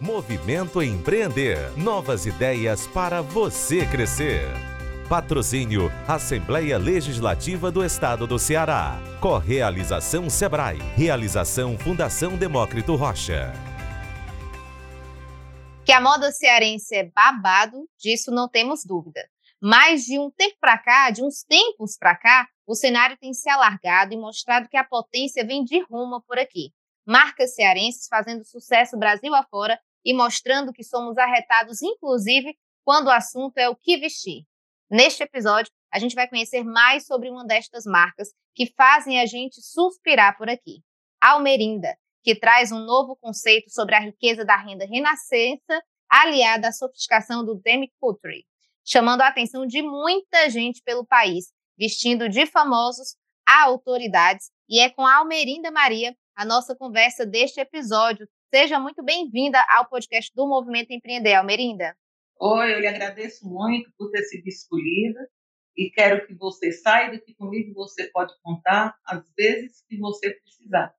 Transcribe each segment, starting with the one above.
Movimento Empreender. Novas ideias para você crescer. Patrocínio Assembleia Legislativa do Estado do Ceará. Correalização Sebrae. Realização Fundação Demócrito Rocha. Que a moda cearense é babado, disso não temos dúvida. Mas de um tempo para cá, de uns tempos para cá, o cenário tem se alargado e mostrado que a potência vem de rumo por aqui. Marcas cearenses fazendo sucesso Brasil afora e mostrando que somos arretados, inclusive, quando o assunto é o que vestir. Neste episódio, a gente vai conhecer mais sobre uma destas marcas que fazem a gente suspirar por aqui. Almerinda, que traz um novo conceito sobre a riqueza da renda renascença aliada à sofisticação do demi couture, chamando a atenção de muita gente pelo país, vestindo de famosos a autoridades. E é com a Almerinda Maria a nossa conversa deste episódio, Seja muito bem-vinda ao podcast do Movimento Empreender, Almerinda. Oi, eu lhe agradeço muito por ter sido escolhida e quero que você saia daqui comigo, você pode contar às vezes que você precisar.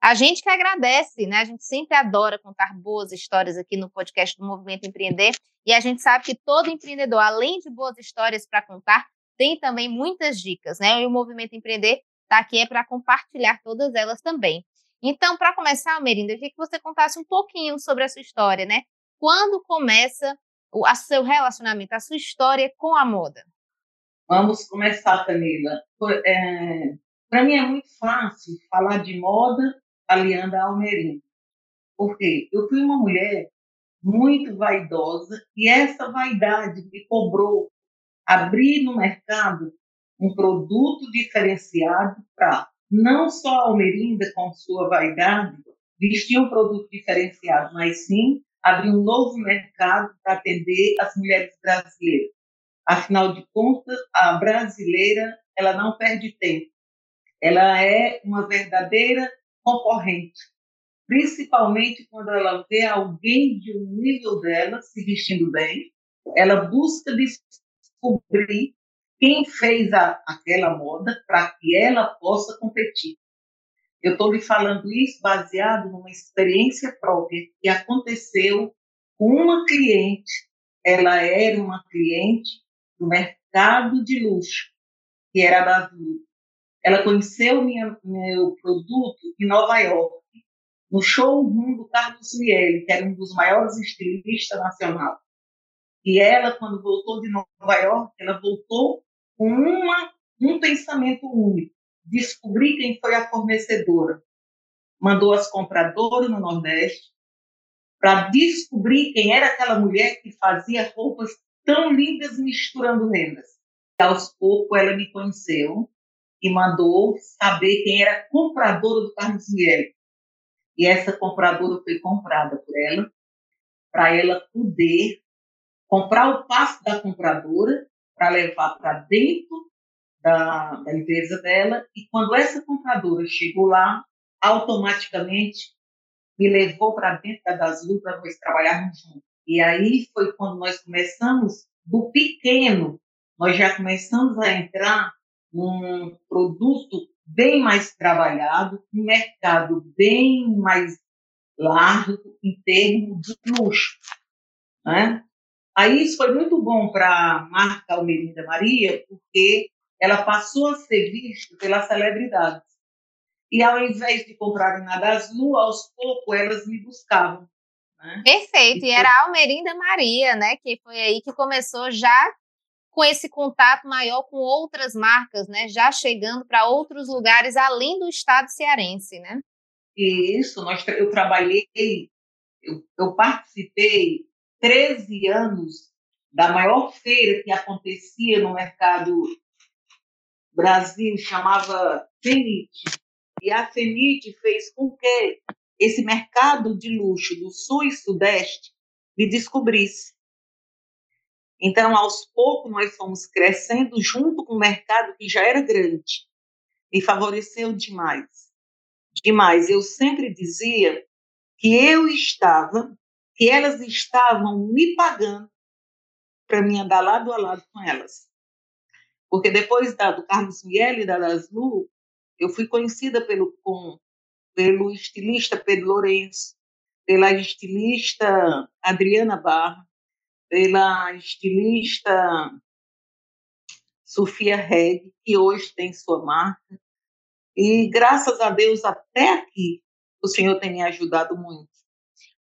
A gente que agradece, né? A gente sempre adora contar boas histórias aqui no podcast do Movimento Empreender e a gente sabe que todo empreendedor, além de boas histórias para contar, tem também muitas dicas, né? E o Movimento Empreender está aqui é para compartilhar todas elas também. Então, para começar, Merinda, eu queria que você contasse um pouquinho sobre a sua história, né? Quando começa o seu relacionamento, a sua história com a moda? Vamos começar, Camila. É, para mim é muito fácil falar de moda aliando a Almerinda. Porque eu fui uma mulher muito vaidosa e essa vaidade me cobrou abrir no mercado um produto diferenciado para não só a Almerinda, com sua vaidade, vestia um produto diferenciado, mas sim abrir um novo mercado para atender as mulheres brasileiras. Afinal de contas, a brasileira ela não perde tempo. Ela é uma verdadeira concorrente, principalmente quando ela vê alguém de um nível dela se vestindo bem. Ela busca descobrir quem fez a, aquela moda para que ela possa competir. Eu estou lhe falando isso baseado numa experiência própria que aconteceu com uma cliente. Ela era uma cliente do mercado de luxo, que era da Azul. Ela conheceu minha, meu produto em Nova York, no showroom do Carlos Miele, que era um dos maiores estilistas nacionais. E ela, quando voltou de Nova York, ela voltou com uma, um pensamento único. Descobrir quem foi a fornecedora. Mandou as compradoras no Nordeste para descobrir quem era aquela mulher que fazia roupas tão lindas misturando rendas. E aos poucos ela me conheceu e mandou saber quem era a compradora do Carlos Miele. E essa compradora foi comprada por ela, para ela poder comprar o passe da compradora para levar para dentro da, da, empresa dela. E quando essa compradora chegou lá, automaticamente me levou para dentro da Daslu para nós trabalharmos juntos. E aí foi quando nós começamos do pequeno, nós já começamos a entrar num produto bem mais trabalhado, um mercado bem mais largo em termos de luxo. Né? Aí isso foi muito bom para a marca Almerinda Maria, porque ela passou a ser vista pelas celebridades. E ao invés de comprarem na Daslu, aos poucos elas me buscavam. Né? Perfeito, e, e era a Almerinda Maria, né? Que foi aí que começou já com esse contato maior com outras marcas, né? Já chegando para outros lugares além do estado cearense, né? Isso, nós, eu trabalhei, eu, eu participei 13 anos da maior feira que acontecia no mercado Brasil, chamava FENIT. E a FENIT fez com que esse mercado de luxo do Sul e Sudeste me descobrisse. Então, aos poucos, nós fomos crescendo junto com o mercado que já era grande e favoreceu demais. Demais. Eu sempre dizia que eu estava, que elas estavam me pagando para mim andar lado a lado com elas. Porque depois da, do Carlos Miele e da Daslu, eu fui conhecida pelo, com, pelo estilista Pedro Lourenço, pela estilista Adriana Barra, pela estilista Sofia Reg, que hoje tem sua marca. E graças a Deus, até aqui, o Senhor tem me ajudado muito.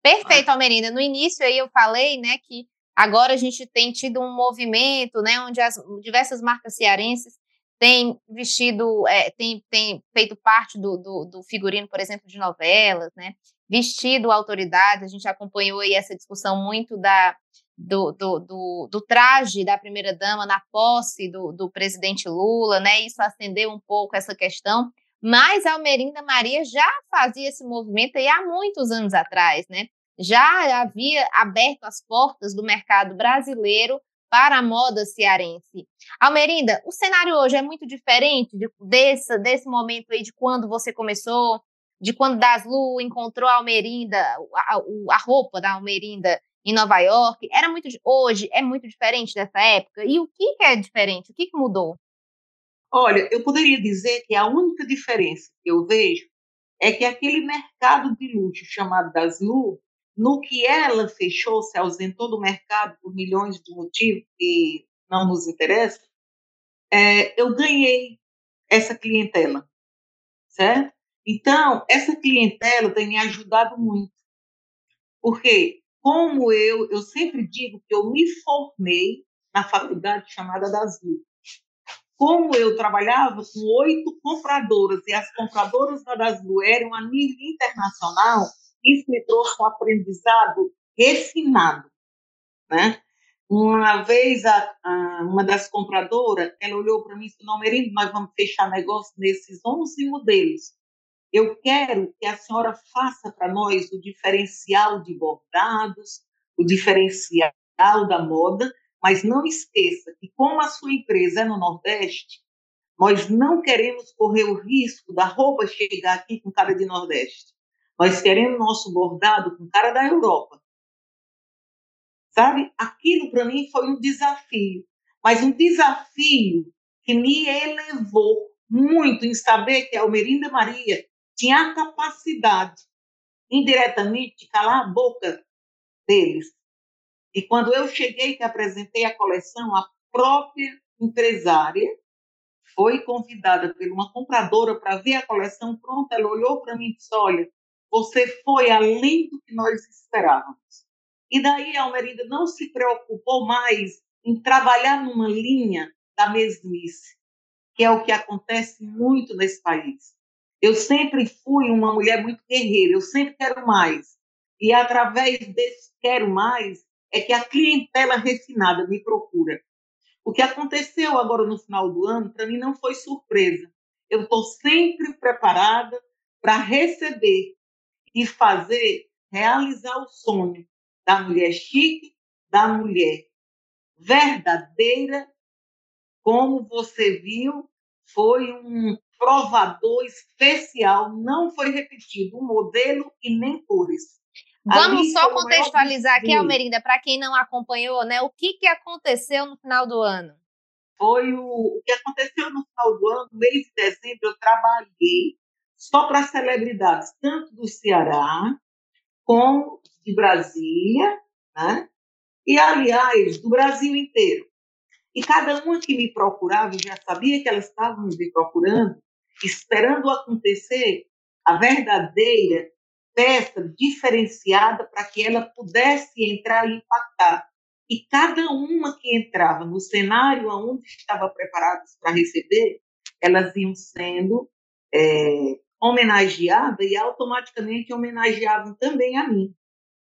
Perfeito, Almerinda. No início aí eu falei, né, que agora a gente tem tido um movimento, né, onde as diversas marcas cearenses têm vestido, é, têm, têm feito parte do, do, do, figurino, por exemplo, de novelas, né, vestido autoridade. A gente acompanhou aí essa discussão muito da do, do, do, do traje da primeira-dama na posse do, do presidente Lula, né? Isso acendeu um pouco essa questão. Mas a Almerinda Maria já fazia esse movimento aí há muitos anos atrás, né? Já havia aberto as portas do mercado brasileiro para a moda cearense. Almerinda, o cenário hoje é muito diferente de, desse, desse momento aí de quando você começou, de quando Daslu encontrou a Almerinda, a, a, roupa da Almerinda em Nova York, era muito hoje é muito diferente dessa época. E o que, que é diferente? O que, que mudou? Olha, eu poderia dizer que a única diferença que eu vejo é que aquele mercado de luxo chamado das Lu, no que ela fechou, se ausentou do mercado por milhões de motivos que não nos interessam, é, eu ganhei essa clientela, certo? Então, essa clientela tem me ajudado muito. Porque como eu, eu sempre digo que eu me formei na faculdade chamada das Lu. Como eu trabalhava com oito compradoras e as compradoras da Daslu eram a nível internacional, isso me trouxe um aprendizado refinado, né? Uma vez, a, a, uma das compradoras, ela olhou para mim e disse, não, Merindo, nós vamos fechar negócio nesses 11 modelos. Eu quero que a senhora faça para nós o diferencial de bordados, o diferencial da moda, mas não esqueça que, como a sua empresa é no Nordeste, nós não queremos correr o risco da roupa chegar aqui com cara de Nordeste. Nós queremos nosso bordado com cara da Europa. Sabe? Aquilo para mim foi um desafio, mas um desafio que me elevou muito em saber que a Almerinda Maria tinha a capacidade, indiretamente, de calar a boca deles. E quando eu cheguei, que apresentei a coleção, a própria empresária foi convidada por uma compradora para ver a coleção pronta. Ela olhou para mim e disse: Olha, você foi além do que nós esperávamos. E daí a Almerinda não se preocupou mais em trabalhar numa linha da mesmice, que é o que acontece muito nesse país. Eu sempre fui uma mulher muito guerreira, eu sempre quero mais. E através desse quero mais é que a clientela refinada me procura. O que aconteceu agora no final do ano, para mim não foi surpresa. Eu estou sempre preparada para receber e fazer, realizar o sonho da mulher chique, da mulher verdadeira, como você viu, foi um provador especial, não foi repetido o modelo e nem cores. Vamos só contextualizar aqui, Almerinda, para quem não acompanhou, né? O que, que aconteceu no final do ano? Foi o, o que aconteceu no final do ano, no mês de dezembro, eu trabalhei só para celebridades, tanto do Ceará como de Brasília, né? E, aliás, do Brasil inteiro. E cada uma que me procurava, eu já sabia que elas estavam me procurando, esperando acontecer a verdadeira peça diferenciada para que ela pudesse entrar e impactar. E cada uma que entrava no cenário onde estava preparadas para receber, elas iam sendo é, homenageadas e automaticamente homenageavam também a mim.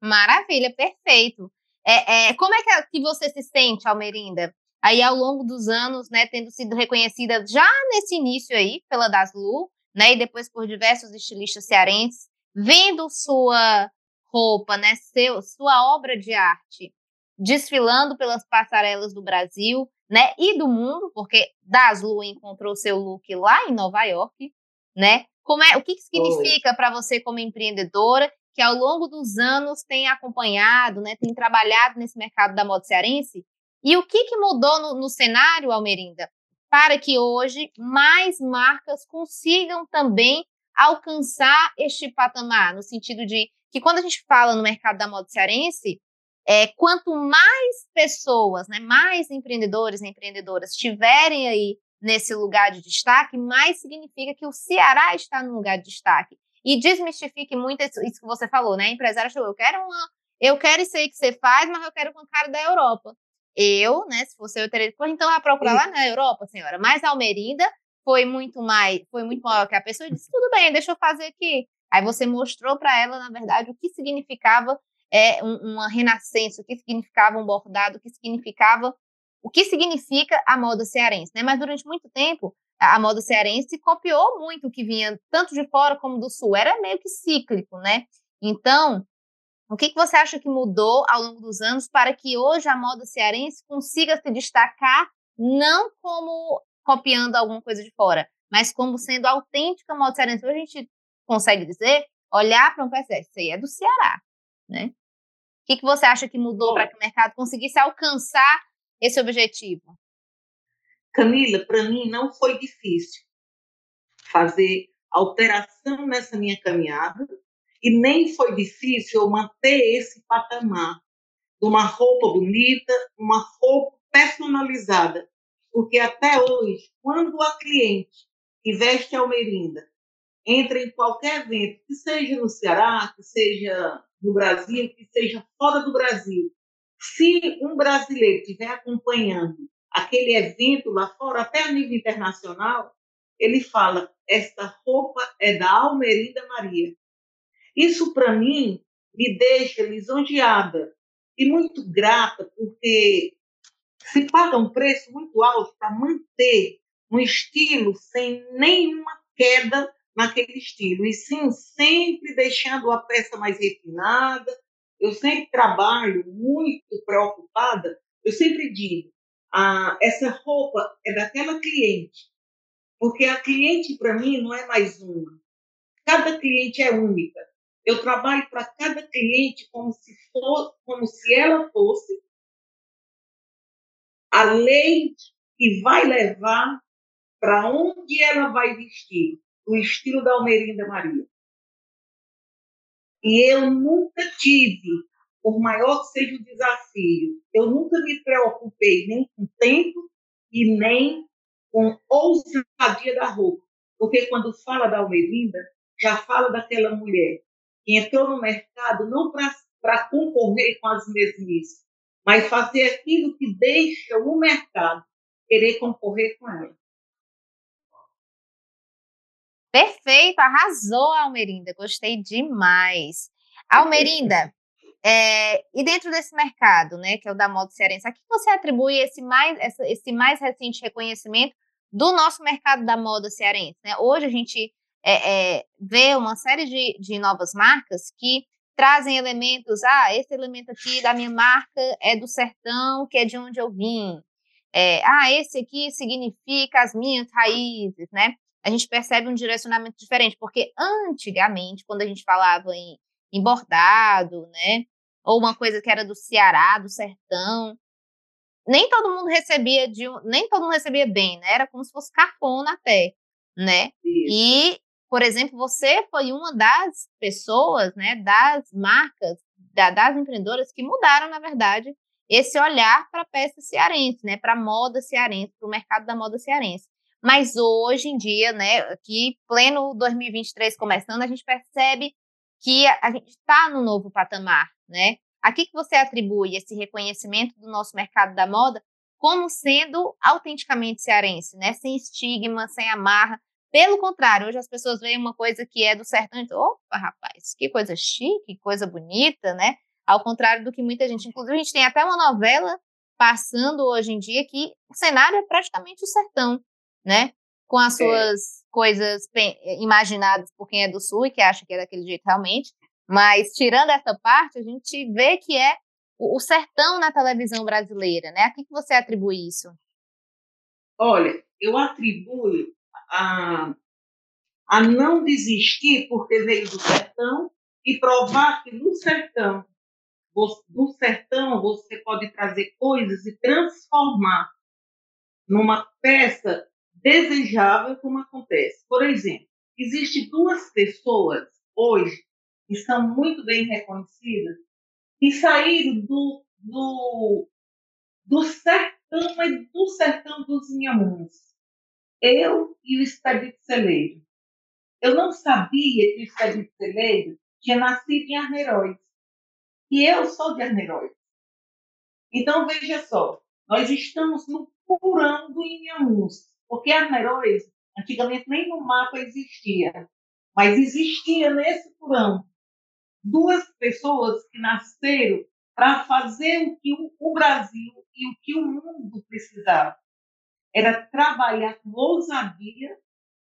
Maravilha, perfeito. É, é, como é que, é que você se sente, Almerinda? Aí, ao longo dos anos, né, tendo sido reconhecida já nesse início aí pela Daslu, né, e depois por diversos estilistas cearenses, vendo sua roupa, né, seu, sua obra de arte desfilando pelas passarelas do Brasil, né, e do mundo, porque Daslu encontrou seu look lá em Nova York, né? Como é, o que, que significa para você como empreendedora que ao longo dos anos tem acompanhado, né, tem trabalhado nesse mercado da moda cearense? E o que, que mudou no, no cenário, Almerinda, para que hoje mais marcas consigam também alcançar este patamar, no sentido de que quando a gente fala no mercado da moda cearense, é, quanto mais pessoas, né, mais empreendedores e empreendedoras tiverem aí nesse lugar de destaque, mais significa que o Ceará está no lugar de destaque. E desmistifique muito isso, isso que você falou, né? A empresária falou, eu quero uma, eu quero isso aí que você faz, mas eu quero com a cara da Europa. Eu, né, se fosse eu teria, então a procurar lá na Europa, senhora. Mas a Almerinda foi muito mais, foi muito maior que a pessoa disse, tudo bem, deixa eu fazer aqui. Aí você mostrou para ela, na verdade, o que significava é uma renascença, o que significava um bordado, o que significava, o que significa a moda cearense, né? Mas durante muito tempo a moda cearense copiou muito o que vinha tanto de fora como do sul, era meio que cíclico, né? Então, o que, que você acha que mudou ao longo dos anos para que hoje a moda cearense consiga se destacar não como copiando alguma coisa de fora, mas como sendo autêntica moda cearense? Hoje a gente consegue dizer, olhar para um PC, isso aí é do Ceará, né? O que, que você acha que mudou para que o mercado conseguisse alcançar esse objetivo? Camila, para mim não foi difícil fazer alteração nessa minha caminhada e nem foi difícil eu manter esse patamar de uma roupa bonita, uma roupa personalizada, porque até hoje, quando a cliente que veste almerinda entra em qualquer evento, que seja no Ceará, que seja no Brasil, que seja fora do Brasil. Se um brasileiro estiver acompanhando aquele evento lá fora, até a nível internacional, ele fala: esta roupa é da Almerinda Maria. Isso, para mim, me deixa lisonjeada e muito grata, porque se paga um preço muito alto para manter um estilo sem nenhuma queda naquele estilo, e sim sempre deixando a peça mais refinada. Eu sempre trabalho muito preocupada, eu sempre digo, ah, essa roupa é daquela cliente, porque a cliente para mim não é mais uma. Cada cliente é única. Eu trabalho para cada cliente como se for, como se ela fosse a lei que vai levar para onde ela vai vestir o estilo da Almerinda Maria. E eu nunca tive, por maior que seja o desafio, eu nunca me preocupei nem com tempo e nem com ousadia da roupa. Porque quando fala da Almerinda, já fala daquela mulher que entrou no mercado não para concorrer com as mesmices, mas fazer aquilo que deixa o mercado querer concorrer com ela. Perfeito, arrasou, Almerinda. Gostei demais. Almerinda, é, e dentro desse mercado, né, que é o da moda cearense, a que você atribui esse mais, esse mais recente reconhecimento do nosso mercado da moda cearense? Né? Hoje a gente é, é, vê uma série de, de novas marcas que trazem elementos, ah, esse elemento aqui da minha marca é do sertão, que é de onde eu vim. É, ah, esse aqui significa as minhas raízes, né? a gente percebe um direcionamento diferente, porque antigamente, quando a gente falava em, em bordado, né, ou uma coisa que era do Ceará, do sertão, nem todo mundo recebia de nem todo mundo recebia bem, né? Era como se fosse cafona até, né? Isso. E, por exemplo, você foi uma das pessoas, né, das marcas, da, das empreendedoras que mudaram, na verdade, esse olhar para a peça cearense, né, para a moda cearense, para o mercado da moda cearense. Mas hoje em dia, né, aqui, pleno 2023 começando, a gente percebe que a, gente está no novo patamar, né? A que, que você atribui esse reconhecimento do nosso mercado da moda como sendo autenticamente cearense, né? Sem estigma, sem amarra. Pelo contrário, hoje as pessoas veem uma coisa que é do sertão e dizem, opa, rapaz, que coisa chique, que coisa bonita, né? Ao contrário do que muita gente, inclusive a gente tem até uma novela passando hoje em dia que o cenário é praticamente o sertão, né? Com as é. suas é. coisas imaginadas por quem é do Sul e que acha que é daquele jeito realmente. Mas, tirando essa parte, a gente vê que é o, o sertão na televisão brasileira, né? A que, que você atribui isso? Olha, eu atribuo a, a não desistir porque veio do sertão e provar que no sertão, no sertão você pode trazer coisas e transformar numa peça desejável como acontece. Por exemplo, existe duas pessoas hoje que são muito bem reconhecidas e saíram do, do, do sertão, mas do sertão dos Inhamuns. Eu e o Expedito Celeiro. Eu não sabia que o Expedito Celeiro tinha nascido em Arneiroz. E eu sou de Arneiroz. Então, veja só, nós estamos no porão do Inhamuns, porque Arneiroz, antigamente nem no mapa existia, mas existia nesse porão duas pessoas que nasceram para fazer o que o Brasil e o que o mundo precisava. Era trabalhar com ousadia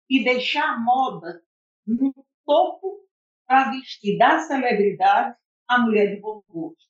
e deixar a moda no topo para vestir da celebridade a mulher de bom gosto.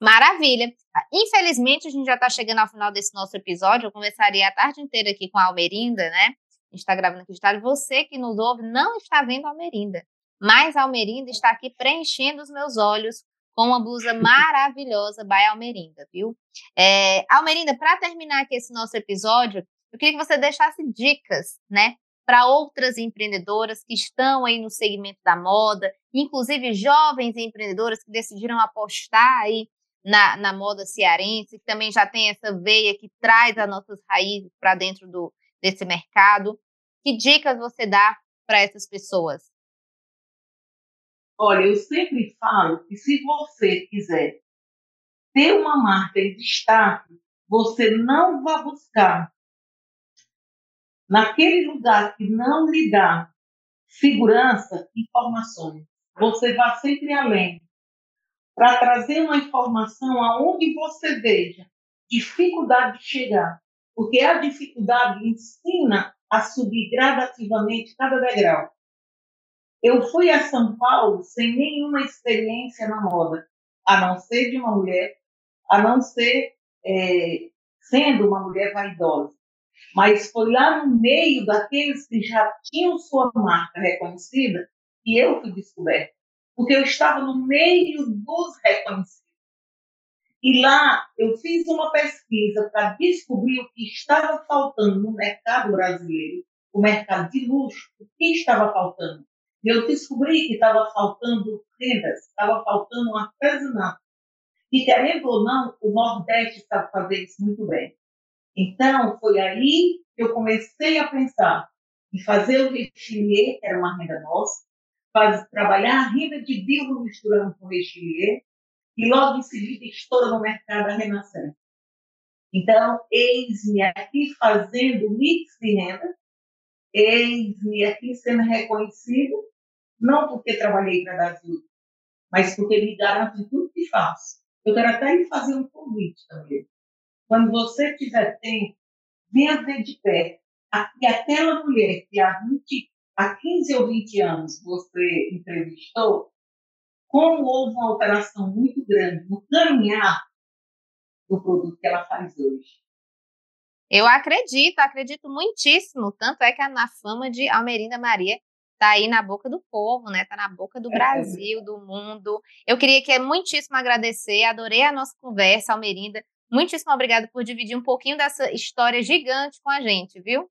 Maravilha. Infelizmente, a gente já está chegando ao final desse nosso episódio. Eu conversaria a tarde inteira aqui com a Almerinda, né? A gente está gravando aqui de tarde. Você que nos ouve não está vendo a Almerinda, mas a Almerinda está aqui preenchendo os meus olhos com uma blusa maravilhosa by Almerinda, viu? É, Almerinda, para terminar aqui esse nosso episódio, eu queria que você deixasse dicas, né? Para outras empreendedoras que estão aí no segmento da moda, inclusive jovens empreendedoras que decidiram apostar aí na, na moda cearense, que também já tem essa veia que traz as nossas raízes para dentro do, desse mercado. Que dicas você dá para essas pessoas? Olha, eu sempre falo que se você quiser ter uma marca em destaque, você não vai buscar naquele lugar que não lhe dá segurança, informações. Você vai sempre além para trazer uma informação aonde você veja dificuldade de chegar, porque a dificuldade ensina a subir gradativamente cada degrau. Eu fui a São Paulo sem nenhuma experiência na moda, a não ser de uma mulher, a não ser é, sendo uma mulher vaidosa. Mas foi lá no meio daqueles que já tinham sua marca reconhecida que eu fui descoberta porque eu estava no meio dos reconhecidos. E lá eu fiz uma pesquisa para descobrir o que estava faltando no mercado brasileiro, o mercado de luxo, o que estava faltando. Eu descobri que estava faltando rendas, estava faltando um artesanato. E querendo ou não, o Nordeste sabe fazer isso muito bem. Então, foi aí que eu comecei a pensar em fazer o rechilier, que era uma renda nossa, faz, trabalhar a renda de Bilbo misturando com Richelieu, e logo em seguida estoura no mercado a Renascença. Então, eis-me aqui fazendo mix de renda, eis-me aqui sendo reconhecido, não porque trabalhei para dar tudo, mas porque me garanto em tudo que faço. Eu quero até lhe fazer um convite também. Quando você tiver tempo, venha ver de perto. E aquela mulher que há 20, há 15 ou 20 anos você entrevistou, como houve uma alteração muito grande no caminhar do produto que ela faz hoje. Eu acredito, acredito muitíssimo. Tanto é que a na fama de Almerinda Maria está aí na boca do povo, né? Está na boca do é. Brasil, do mundo. Eu queria que muitíssimo agradecer, adorei a nossa conversa, Almerinda. Muitíssimo obrigada por dividir um pouquinho dessa história gigante com a gente, viu?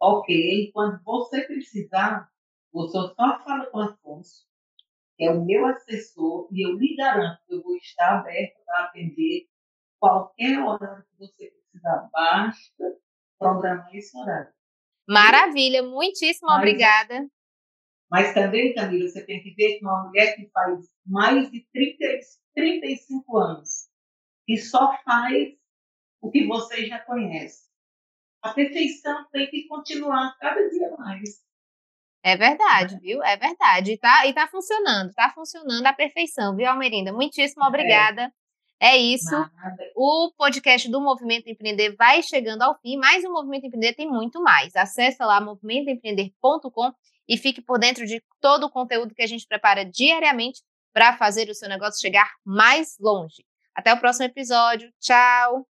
Ok, quando você precisar, você só fala com o Afonso, que é o meu assessor, e eu lhe garanto que eu vou estar aberto para atender qualquer horário que você precisar. Basta programar esse horário. Maravilha, muitíssimo mas, obrigada. Mas também, Camila, você tem que ver que uma mulher que faz mais de 30, 35 anos e só faz o que você já conhece a perfeição tem que continuar cada dia mais. É verdade, viu? É verdade. E tá, e tá funcionando, tá funcionando a perfeição, viu, Almerinda? Muitíssimo é. obrigada. É, é isso. Nada. O podcast do Movimento Empreender vai chegando ao fim, mas o Movimento Empreender tem muito mais. Acesse lá movimentoempreender.com e fique por dentro de todo o conteúdo que a gente prepara diariamente para fazer o seu negócio chegar mais longe. Até o próximo episódio. Tchau!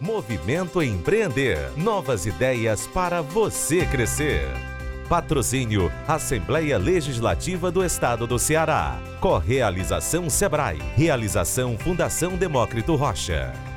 Movimento Empreender. Novas ideias para você crescer. Patrocínio Assembleia Legislativa do Estado do Ceará. Correalização Sebrae. Realização Fundação Demócrito Rocha.